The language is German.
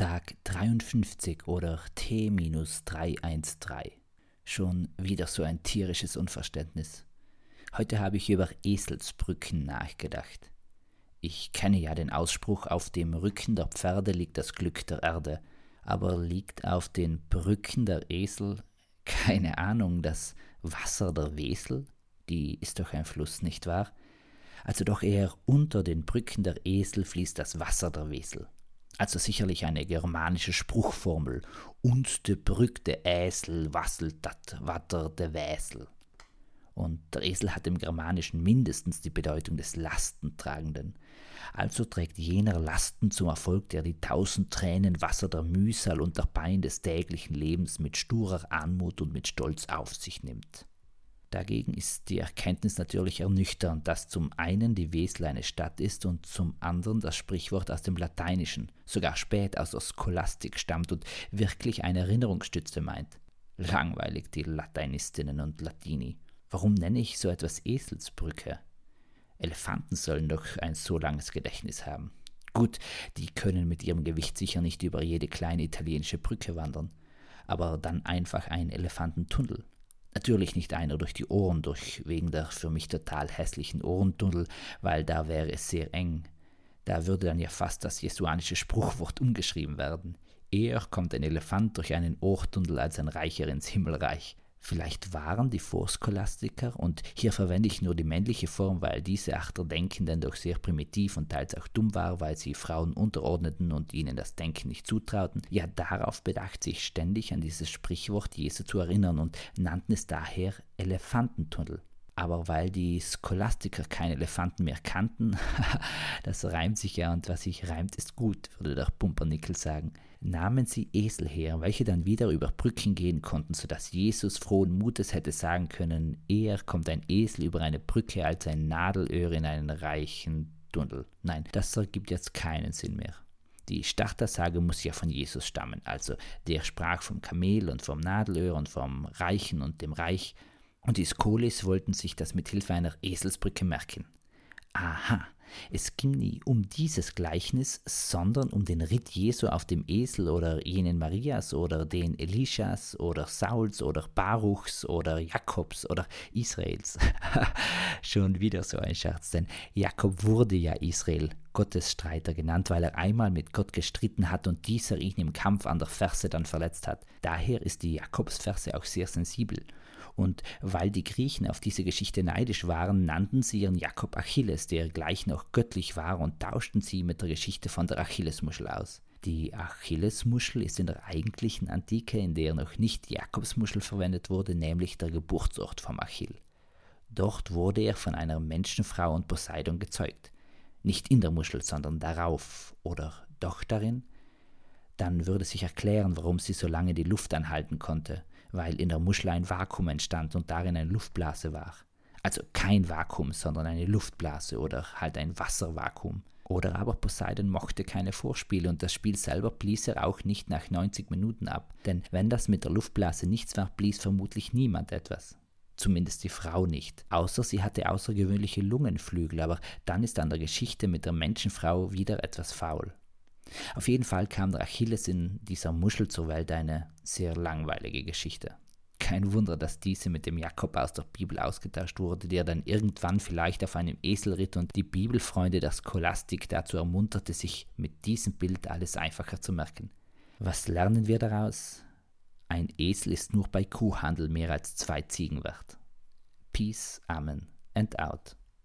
Tag 53 oder T-313. Schon wieder so ein tierisches Unverständnis. Heute habe ich über Eselsbrücken nachgedacht. Ich kenne ja den Ausspruch, auf dem Rücken der Pferde liegt das Glück der Erde, aber liegt auf den Brücken der Esel, keine Ahnung, das Wasser der Wesel? Die ist doch ein Fluss, nicht wahr? Also doch eher unter den Brücken der Esel fließt das Wasser der Wesel also sicherlich eine germanische Spruchformel. Und de Brück de Äsel wasselt dat Watter de Wäsel. Und der Esel hat im Germanischen mindestens die Bedeutung des Lastentragenden. Also trägt jener Lasten zum Erfolg, der die tausend Tränen Wasser der Mühsal und der Pein des täglichen Lebens mit sturer Anmut und mit Stolz auf sich nimmt. Dagegen ist die Erkenntnis natürlich ernüchternd, dass zum einen die Wesel eine Stadt ist und zum anderen das Sprichwort aus dem Lateinischen, sogar spät aus der Scholastik stammt und wirklich eine Erinnerungsstütze meint. Langweilig die Lateinistinnen und Latini. Warum nenne ich so etwas Eselsbrücke? Elefanten sollen doch ein so langes Gedächtnis haben. Gut, die können mit ihrem Gewicht sicher nicht über jede kleine italienische Brücke wandern, aber dann einfach ein Elefantentunnel Natürlich nicht einer durch die Ohren durch, wegen der für mich total hässlichen Ohrentunnel, weil da wäre es sehr eng. Da würde dann ja fast das jesuanische Spruchwort umgeschrieben werden. Eher kommt ein Elefant durch einen Ohrtunnel als ein Reicher ins Himmelreich. Vielleicht waren die Vorskolastiker, und hier verwende ich nur die männliche Form, weil diese Achterdenkenden doch sehr primitiv und teils auch dumm war, weil sie Frauen unterordneten und ihnen das Denken nicht zutrauten, ja darauf bedacht, sich ständig an dieses Sprichwort Jesu zu erinnern und nannten es daher Elefantentunnel aber weil die Scholastiker keine Elefanten mehr kannten, das reimt sich ja und was sich reimt ist gut, würde der Pumpernickel sagen, nahmen sie Esel her, welche dann wieder über Brücken gehen konnten, sodass Jesus frohen Mutes hätte sagen können, eher kommt ein Esel über eine Brücke als ein Nadelöhr in einen reichen Tunnel. Nein, das ergibt jetzt keinen Sinn mehr. Die Startersage muss ja von Jesus stammen, also der sprach vom Kamel und vom Nadelöhr und vom Reichen und dem Reich, und die Skolis wollten sich das mit Hilfe einer Eselsbrücke merken. Aha, es ging nie um dieses Gleichnis, sondern um den Ritt Jesu auf dem Esel oder jenen Marias oder den Elishas oder Sauls oder Baruchs oder Jakobs oder Israels. Schon wieder so ein Scherz, denn Jakob wurde ja Israel, Gottes Streiter genannt, weil er einmal mit Gott gestritten hat und dieser ihn im Kampf an der Ferse dann verletzt hat. Daher ist die Jakobsferse auch sehr sensibel. Und weil die Griechen auf diese Geschichte neidisch waren, nannten sie ihren Jakob Achilles, der gleich noch göttlich war, und tauschten sie mit der Geschichte von der Achillesmuschel aus. Die Achillesmuschel ist in der eigentlichen Antike, in der noch nicht Jakobsmuschel verwendet wurde, nämlich der Geburtsort vom Achill. Dort wurde er von einer Menschenfrau und Poseidon gezeugt. Nicht in der Muschel, sondern darauf oder doch darin? Dann würde sich erklären, warum sie so lange die Luft anhalten konnte weil in der Muschel ein Vakuum entstand und darin eine Luftblase war. Also kein Vakuum, sondern eine Luftblase oder halt ein Wasservakuum. Oder aber Poseidon mochte keine Vorspiele und das Spiel selber blies er auch nicht nach 90 Minuten ab. Denn wenn das mit der Luftblase nichts war, blies vermutlich niemand etwas. Zumindest die Frau nicht. Außer sie hatte außergewöhnliche Lungenflügel, aber dann ist an der Geschichte mit der Menschenfrau wieder etwas faul. Auf jeden Fall kam der Achilles in dieser Muschel zur Welt eine sehr langweilige Geschichte. Kein Wunder, dass diese mit dem Jakob aus der Bibel ausgetauscht wurde, der dann irgendwann vielleicht auf einem Esel ritt und die Bibelfreunde der Scholastik dazu ermunterte, sich mit diesem Bild alles einfacher zu merken. Was lernen wir daraus? Ein Esel ist nur bei Kuhhandel mehr als zwei Ziegen wert. Peace, Amen and out.